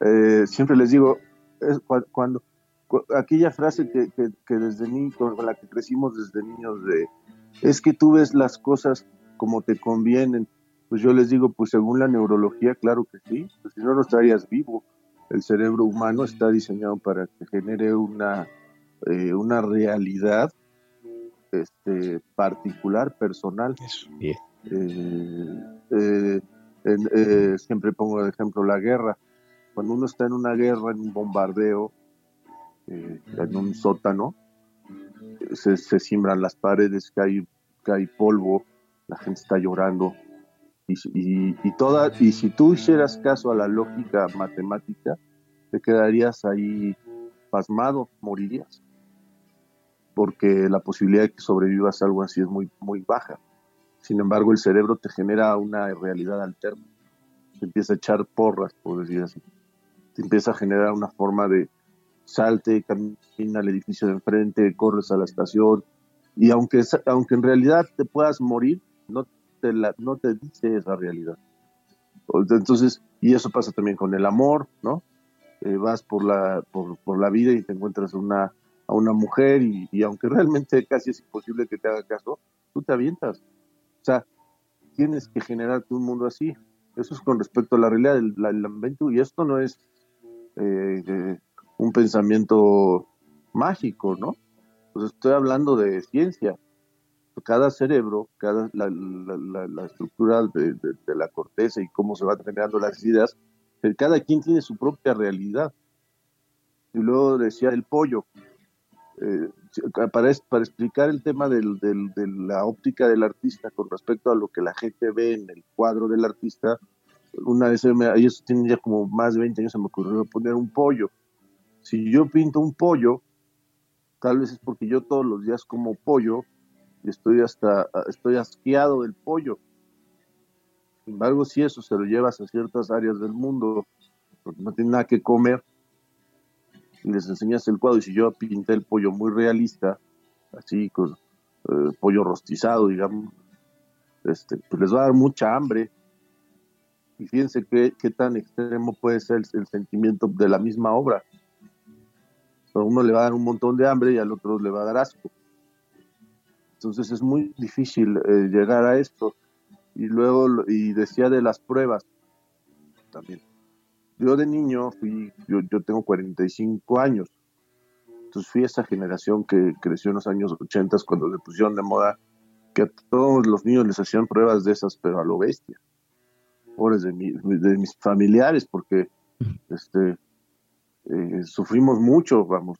D: eh, siempre les digo, es cuando, aquella frase que, que, desde niño, con la que crecimos desde niños de, es que tú ves las cosas como te convienen, pues yo les digo, pues según la neurología, claro que sí, pues si no, no estarías vivo el cerebro humano está diseñado para que genere una, eh, una realidad este, particular, personal. Eh, eh, siempre pongo de ejemplo la guerra. Cuando uno está en una guerra, en un bombardeo, en un sótano, se, se siembran las paredes, cae, cae polvo, la gente está llorando, y, y, toda, y si tú hicieras caso a la lógica matemática, te quedarías ahí pasmado, morirías. Porque la posibilidad de que sobrevivas algo así es muy, muy baja. Sin embargo, el cerebro te genera una realidad alterna. Te empieza a echar porras, por decir así. Te empieza a generar una forma de salte, camina al edificio de enfrente, corres a la estación. Y aunque, aunque en realidad te puedas morir, no no te dice esa realidad. Entonces, y eso pasa también con el amor, ¿no? Eh, vas por la, por, la vida y te encuentras una, a una mujer y, aunque realmente casi es imposible que te haga caso, tú te avientas. O sea, tienes que generarte un mundo así. Eso es con respecto a la realidad del, del y esto no es eh, un pensamiento mágico, ¿no? Pues estoy hablando de ciencia cada cerebro, cada la, estructura de, la corteza y cómo se van generando las ideas, cada quien tiene su propia realidad. Y luego decía el pollo. Eh, para, explicar el tema de la óptica del artista con respecto a lo que la gente ve en el cuadro del artista, una vez, me, eso tiene ya como más de 20 años, se me ocurrió poner un pollo. Si yo pinto un pollo, tal vez es porque yo todos los días como pollo estoy hasta, estoy asqueado del pollo. Sin embargo, si eso se lo llevas a ciertas áreas del mundo, porque no tienen nada que comer, y les enseñas el cuadro, y si yo pinté el pollo muy realista, así con eh, pollo rostizado, digamos, este, pues les va a dar mucha hambre. Y fíjense qué, qué tan extremo puede ser el, sentimiento de la misma obra. A uno le va a dar un montón de hambre y al otro le va a dar asco. Entonces es muy difícil eh, llegar a esto. Y luego, y decía de las pruebas también. Yo de niño fui, yo, yo tengo 45 años, entonces fui esa generación que creció en los años 80 cuando le pusieron de moda que a todos los niños les hacían pruebas de esas, pero a lo bestia. Pobres de, de mis familiares, porque este, eh, sufrimos mucho, vamos.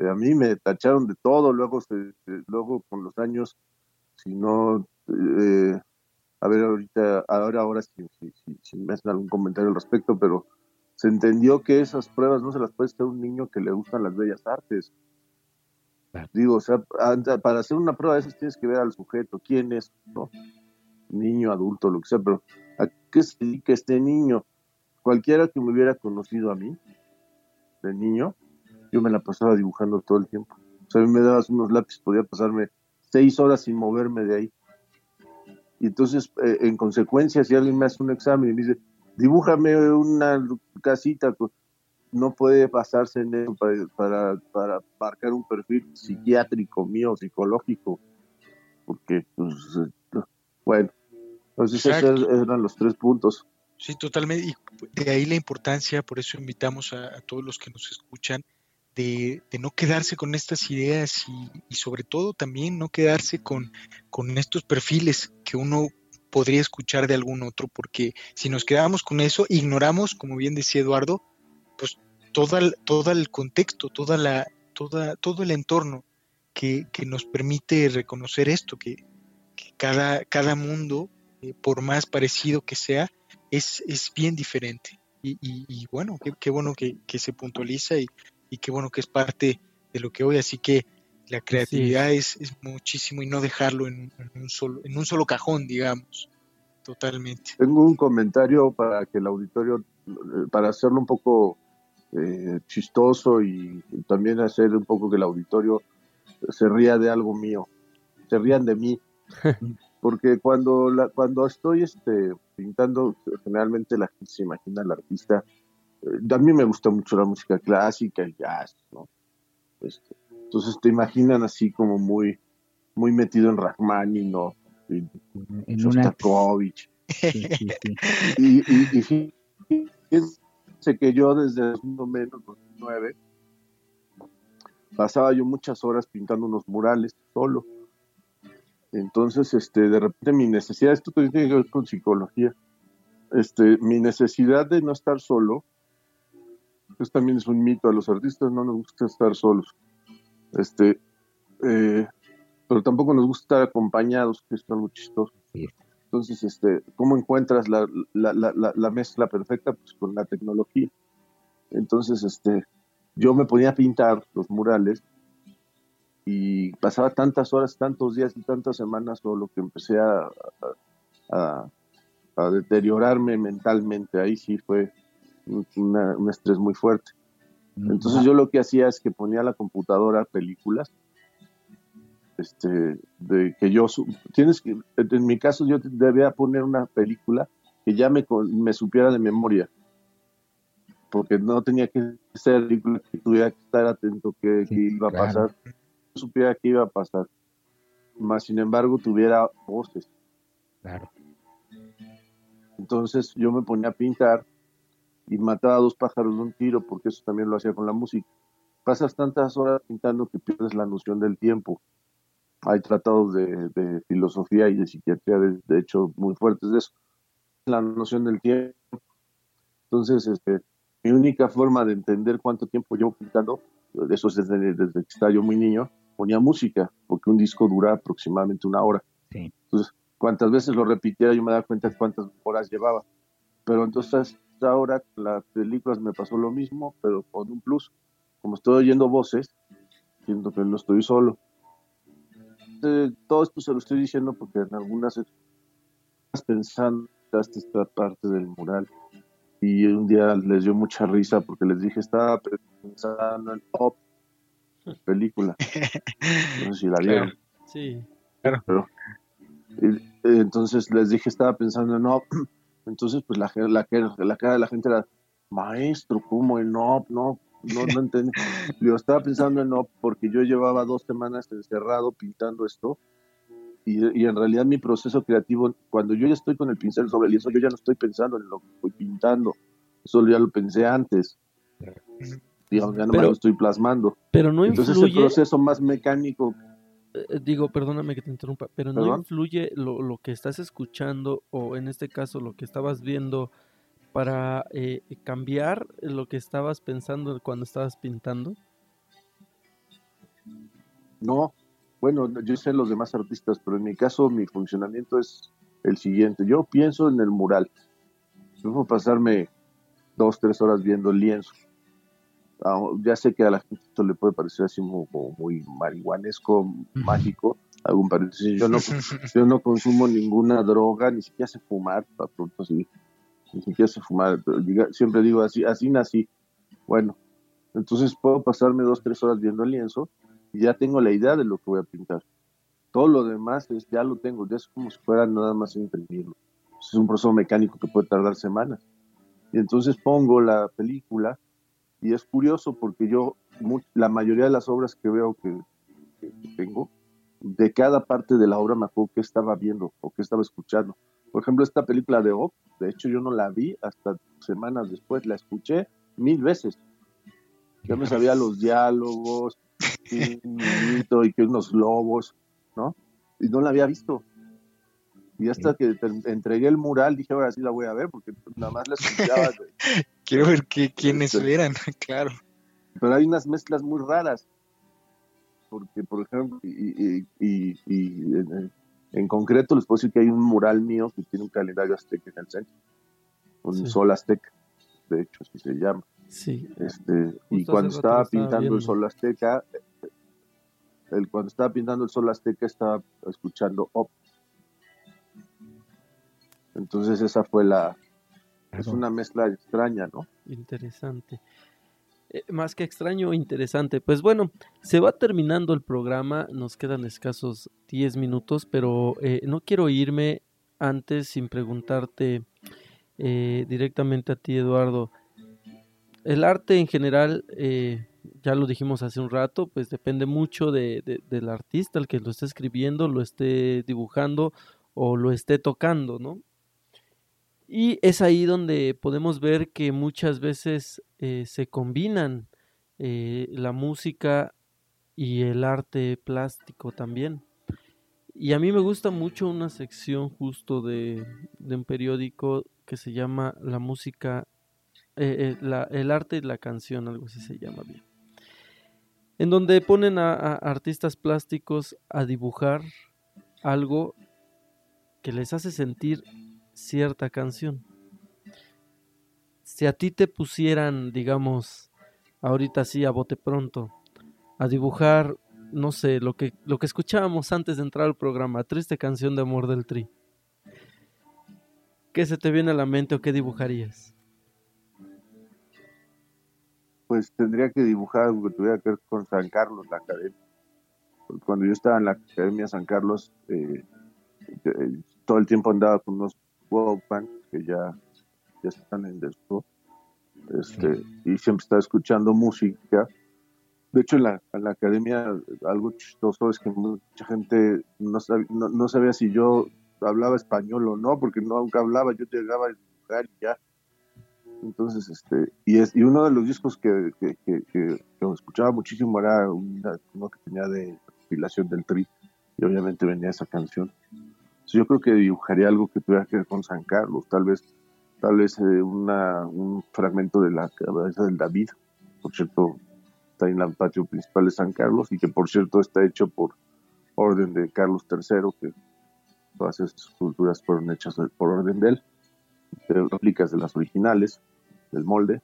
D: Eh, a mí me tacharon de todo, luego, luego con los años, si no, eh, a ver ahorita, ahora, ahora si, si, me hacen algún comentario al respecto, pero se entendió que esas pruebas no se las puede hacer a un niño que le gustan las bellas artes. Digo, o sea, para hacer una prueba de esas tienes que ver al sujeto, quién es, ¿no? Niño, adulto, lo que sea, pero ¿a qué se dedica este niño? Cualquiera que me hubiera conocido a mí, de niño, yo me la pasaba dibujando todo el tiempo. O sea, a mí me dabas unos lápices, podía pasarme seis horas sin moverme de ahí. Y entonces, eh, en consecuencia, si alguien me hace un examen y me dice, dibújame una casita, pues, no puede basarse en eso para, para, marcar un perfil psiquiátrico mío, psicológico, porque, pues, eh, bueno, entonces esos eran los tres puntos.
B: Sí, totalmente. Y de ahí la importancia, por eso invitamos a, todos los que nos escuchan, de, no quedarse con estas ideas y, sobre todo también no quedarse con, con estos perfiles que uno podría escuchar de algún otro, porque si nos quedamos con eso, ignoramos, como bien decía Eduardo, pues todo el, el contexto, toda la, toda, todo el entorno que, nos permite reconocer esto, que, cada, cada mundo, eh, por más parecido que sea, es, es bien diferente. Y, bueno, qué, bueno que, se puntualiza y, qué bueno que es parte de lo que hoy, así que la creatividad es, es, muchísimo y no dejarlo en, un solo, en un solo cajón, digamos. Totalmente.
D: Tengo un comentario para que el auditorio, para hacerlo un poco eh, chistoso y, también hacer un poco que el auditorio se ría de algo mío, se rían de mí. Porque cuando, la, cuando estoy este, pintando, generalmente la gente se imagina al artista. Eh, a mí me gusta mucho la música clásica, el jazz, ¿no? Este, entonces te imaginan así como muy, muy metido en Rachmaninoff, en, en Shostakovich. Y, y, fíjense que yo desde más o menos 2009 pasaba yo muchas horas pintando unos murales solo. Entonces, este, de repente mi necesidad, esto tiene que ver con psicología, este, mi necesidad de no estar solo, esto también es un mito, a los artistas no nos gusta estar solos. Este, eh, pero tampoco nos gusta estar acompañados, que es algo chistoso. Entonces, este, ¿cómo encuentras la, la, la, la, mezcla perfecta? Pues con la tecnología. Entonces, este, yo me ponía a pintar los murales y pasaba tantas horas, tantos días y tantas semanas solo que empecé a, a, a deteriorarme mentalmente. Ahí sí fue un estrés muy fuerte. Entonces yo lo que hacía es que ponía a la computadora películas, este, de que yo, tienes que, en mi caso yo debía poner una película que ya me, me supiera de memoria, porque no tenía que ser película que tuviera que estar atento que, iba a pasar, supiera que iba a pasar, más sin embargo tuviera voces. Claro. Entonces yo me ponía a pintar y mataba a dos pájaros de un tiro, porque eso también lo hacía con la música. Pasas tantas horas pintando que pierdes la noción del tiempo. Hay tratados de, filosofía y de psiquiatría, de, hecho, muy fuertes de eso. La noción del tiempo. Entonces, este, mi única forma de entender cuánto tiempo llevo pintando, eso es desde, desde que estaba yo muy niño, ponía música, porque un disco dura aproximadamente una hora. Entonces, cuantas veces lo repitiera, yo me daba cuenta de cuántas horas llevaba. Pero entonces ahora con las películas me pasó lo mismo, pero con un plus. Como estoy oyendo voces, siento que no estoy solo. Eh, todo esto se lo estoy diciendo porque en algunas estás pensando esta parte del mural y un día les dio mucha risa porque les dije estaba pensando en pop película. No sé si la vieron.
A: Sí.
D: Pero, entonces les dije, estaba pensando en no. Entonces, pues la, la, la cara de la gente era, maestro, ¿cómo en no? No, no, no entendí. Yo estaba pensando en no, porque yo llevaba dos semanas encerrado pintando esto. Y, y, en realidad mi proceso creativo, cuando yo ya estoy con el pincel sobre el lienzo, yo ya no estoy pensando en lo que estoy pintando. Eso ya lo pensé antes. Digamos, ya no me lo estoy plasmando.
A: Pero no
D: Entonces el proceso más mecánico
A: digo, perdóname que te interrumpa, pero no influye lo, lo, que estás escuchando o en este caso lo que estabas viendo para eh, cambiar lo que estabas pensando cuando estabas pintando?
D: No, bueno, yo sé los demás artistas, pero en mi caso mi funcionamiento es el siguiente. Yo pienso en el mural. Puedo pasarme dos, tres horas viendo el lienzo ya sé que a la gente esto le puede parecer así como, muy marihuanesco, mágico, algún paréntesis. Yo no, yo no consumo ninguna droga, ni siquiera sé fumar, pronto sí, ni siquiera sé fumar. siempre digo así, así nací. Bueno, entonces puedo pasarme dos, tres horas viendo el lienzo y ya tengo la idea de lo que voy a pintar. Todo lo demás es, ya lo tengo, ya es como si fuera nada más imprimirlo. Es un proceso mecánico que puede tardar semanas. Y entonces pongo la película y es curioso porque yo, la mayoría de las obras que veo que, tengo, de cada parte de la obra me acuerdo que estaba viendo o que estaba escuchando. Por ejemplo, esta película de Op, de hecho yo no la vi hasta semanas después, la escuché mil veces. Ya me sabía los diálogos, y que unos lobos, ¿no? Y no la había visto. Y hasta que entregué el mural dije, ahora sí la voy a ver, porque nada más la escuchaba.
B: Quiero ver qué, quiénes este, eran, claro.
D: Pero hay unas mezclas muy raras. Porque, por ejemplo, y, en, concreto les puedo decir que hay un mural mío que tiene un calendario azteca en el centro. Un sol azteca, de hecho, así se llama.
A: Sí.
D: Este, y cuando estaba pintando el sol azteca, el, cuando estaba pintando el sol azteca estaba escuchando Op entonces esa fue la... Es una mezcla extraña, ¿no?
A: Interesante. Eh, más que extraño, interesante. Pues bueno, se va terminando el programa, nos quedan escasos 10 minutos, pero eh, no quiero irme antes sin preguntarte eh, directamente a ti, Eduardo. El arte en general, ya lo dijimos hace un rato, pues depende mucho de, del artista, el que lo esté escribiendo, lo esté dibujando o lo esté tocando, ¿no? Y es ahí donde podemos ver que muchas veces eh, se combinan eh, la música y el arte plástico también. Y a mí me gusta mucho una sección justo de, un periódico que se llama La música, eh, el arte y la canción, algo así se llama bien. En donde ponen a artistas plásticos a dibujar algo que les hace sentir cierta canción. Si a ti te pusieran, digamos, ahorita sí a bote pronto, a dibujar, no sé, lo que, lo que escuchábamos antes de entrar al programa, triste canción de amor del tri. ¿Qué se te viene a la mente o qué dibujarías?
D: Pues tendría que dibujar algo que tuviera que ver con San Carlos, la academia. Cuando yo estaba en la Academia San Carlos, eh, eh, todo el tiempo andaba con unos Walkman, que ya, ya están en desuso, este, y siempre está escuchando música. De hecho, en la, en la academia, algo chistoso es que mucha gente no, no, sabía si yo hablaba español o no, porque no, nunca hablaba, yo llegaba a dibujar y ya. Entonces, este, y, es, y uno de los discos que, que, que, escuchaba muchísimo era uno que tenía de compilación del Tri, y obviamente venía esa canción yo creo que dibujaría algo que tuviera que ver con San Carlos, tal vez, tal vez eh, una, un fragmento de la cabeza del David, por cierto, está en el patio principal de San Carlos y que por cierto está hecho por orden de Carlos III, que todas estas esculturas fueron hechas por orden de él, de réplicas de las originales, del molde.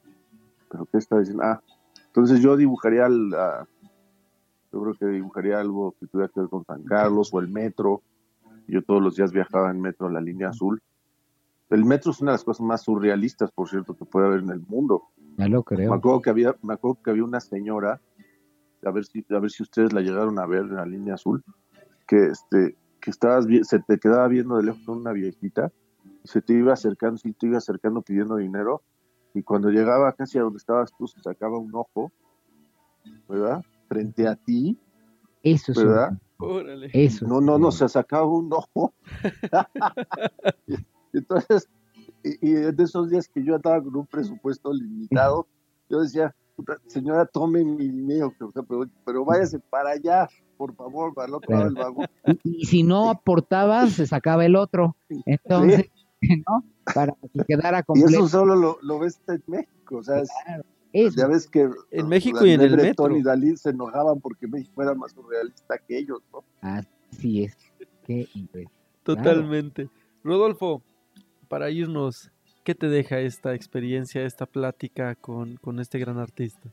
D: Pero ¿qué está diciendo? Ah, entonces yo dibujaría, yo creo que dibujaría algo que tuviera que ver con San Carlos o el metro, yo todos los días viajaba en metro, en la línea azul. El metro es una de las cosas más surrealistas, por cierto, que puede haber en el mundo.
C: Ya lo creo.
D: Me acuerdo que había, me acuerdo que había una señora a ver si, a ver si ustedes la llegaron a ver en la línea azul, que este, que estabas se te quedaba viendo de lejos una viejita, y se te iba acercando, se te iba acercando pidiendo dinero, y cuando llegaba casi a donde estabas tú, se sacaba un ojo, ¿verdad? Frente a ti,
C: Eso es.
D: ¿verdad?
A: Órale.
C: Eso.
D: No, no, no, se sacaba un ojo. Entonces, y, y de esos días que yo andaba con un presupuesto limitado, yo decía, "Puta, señora, tome mi dinero, pero, pero váyase para allá, por favor, para el otro lado del vagón.
C: Y, y si no aportabas, se sacaba el otro. Entonces, ¿no? Para que quedara
D: Y eso
C: completo.
D: solo lo, lo ves en México, o sea, es- ya ves que
A: En México y en el metro.
D: y Dalí se enojaban porque México era más surrealista que ellos, ¿no?
C: Así es. Qué.
A: Totalmente. Rodolfo, para irnos, ¿qué te deja esta experiencia, esta plática con, con este gran artista?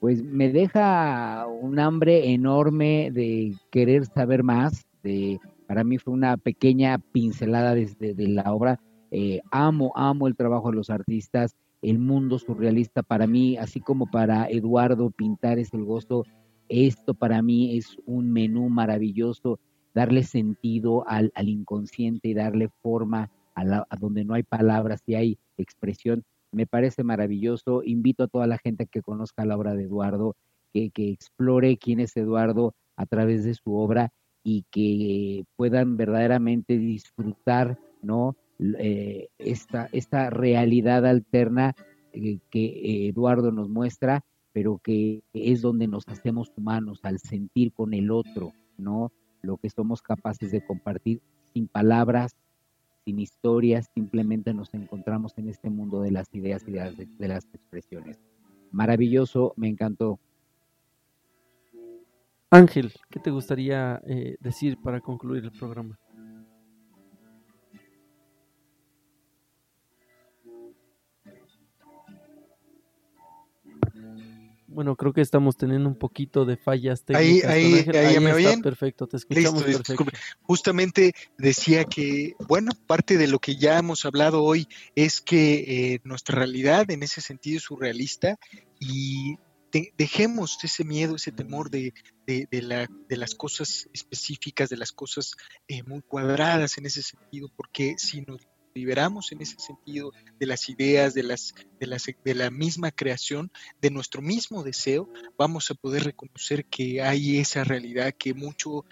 C: Pues me deja un hambre enorme de querer saber más. De, para mí fue una pequeña pincelada desde de la obra. Eh, amo, amo el trabajo de los artistas, el mundo surrealista para mí, así como para Eduardo pintar es el gozo. Esto para mí es un menú maravilloso, darle sentido al, inconsciente y darle forma a, la- a donde no hay palabras y hay expresión. Me parece maravilloso. Invito a toda la gente que conozca la obra de Eduardo, que explore quién es Eduardo a través de su obra y que puedan verdaderamente disfrutar, ¿no? Eh, esta, esta realidad alterna eh, que Eduardo nos muestra, pero que es donde nos hacemos humanos al sentir con el otro, ¿no? Lo que somos capaces de compartir sin palabras, sin historias, simplemente nos encontramos en este mundo de las ideas y de las, de las expresiones. Maravilloso, me encantó.
A: Ángel, ¿qué te gustaría eh, decir para concluir el programa? Bueno, creo que estamos teniendo un poquito de fallas
B: Ahí-
A: técnicas.
B: ahí- ahí ya me
A: está,
B: oyen.
A: perfecto, te escuchamos
B: Listo,
A: perfecto.
B: disculpe. Justamente decía que, bueno, parte de lo que ya hemos hablado hoy es que eh, nuestra realidad en ese sentido es surrealista y de- dejemos ese miedo, ese temor de, de- de la- de las cosas específicas, de las cosas eh, muy cuadradas en ese sentido, porque si nos liberamos en ese sentido de las ideas, de, las, de, las, de la misma creación, de nuestro mismo deseo, vamos a poder reconocer que hay esa realidad, que mucho,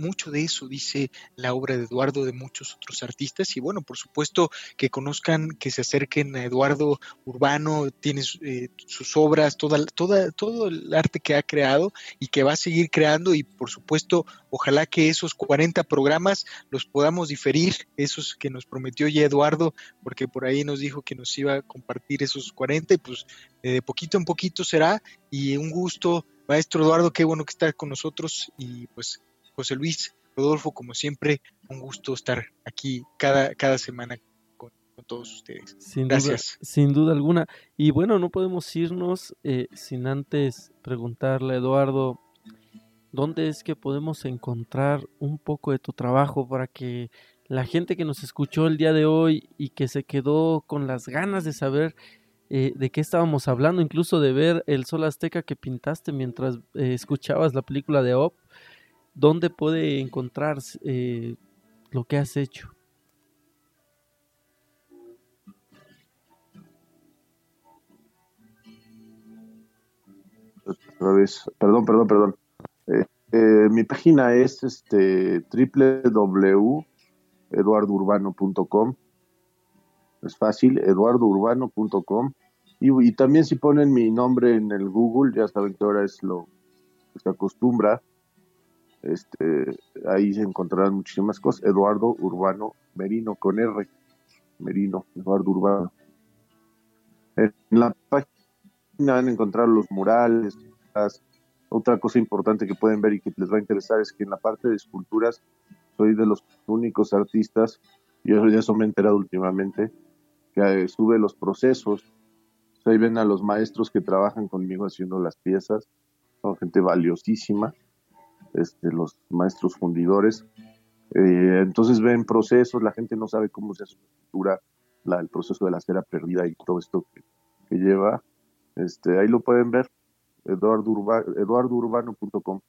B: mucho de eso dice la obra de Eduardo, de muchos otros artistas, y bueno, por supuesto que conozcan, que se acerquen a Eduardo Urbano, tiene eh, sus obras, toda, toda, todo el arte que ha creado y que va a seguir creando, y por supuesto, ojalá que esos 40 programas los podamos diferir, esos que nos prometió ya Eduardo, porque por ahí nos dijo que nos iba a compartir esos 40, y pues eh, de poquito en poquito será, y un gusto, maestro Eduardo, qué bueno que está con nosotros, y pues José Luis, Rodolfo, como siempre, un gusto estar aquí cada, cada semana con, con todos ustedes.
A: Sin
B: Gracias.
A: duda, sin duda alguna. Y bueno, no podemos irnos eh, sin antes preguntarle a Eduardo, ¿dónde es que podemos encontrar un poco de tu trabajo para que la gente que nos escuchó el día de hoy y que se quedó con las ganas de saber eh, de qué estábamos hablando, incluso de ver el sol azteca que pintaste mientras eh, escuchabas la película de Op, ¿dónde puede encontrar eh, lo que has hecho?
D: Otra vez, perdón, perdón, perdón. Eh, eh, mi página es este www.eduardourbano.com. Es fácil, eduardourbano.com. Y, y también si ponen mi nombre en el Google, ya saben que ahora es lo que se acostumbra. Este, ahí se encontrarán muchísimas cosas. Eduardo Urbano Merino con R. Merino, Eduardo Urbano. En la página van a encontrar los murales. Otra cosa importante que pueden ver y que les va a interesar es que en la parte de esculturas soy de los únicos artistas, y eso, eso me he enterado últimamente, que eh, sube los procesos. Ahí ven a los maestros que trabajan conmigo haciendo las piezas, son gente valiosísima, este, los maestros fundidores. Eh, entonces ven procesos, la gente no sabe cómo se hace una escultura, la, el proceso de la cera perdida y todo esto que, que lleva. Este, ahí lo pueden ver. eduardourbano.com.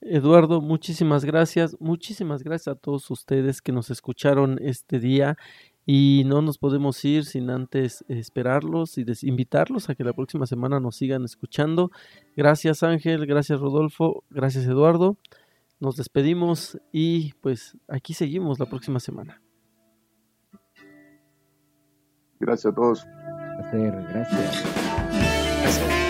A: Eduardo, muchísimas gracias. Muchísimas gracias a todos ustedes que nos escucharon este día y no nos podemos ir sin antes esperarlos y invitarlos a que la próxima semana nos sigan escuchando. Gracias Ángel, gracias Rodolfo, gracias Eduardo. Nos despedimos y pues aquí seguimos la próxima semana.
D: Gracias a todos.
C: gracias.
E: Gracias.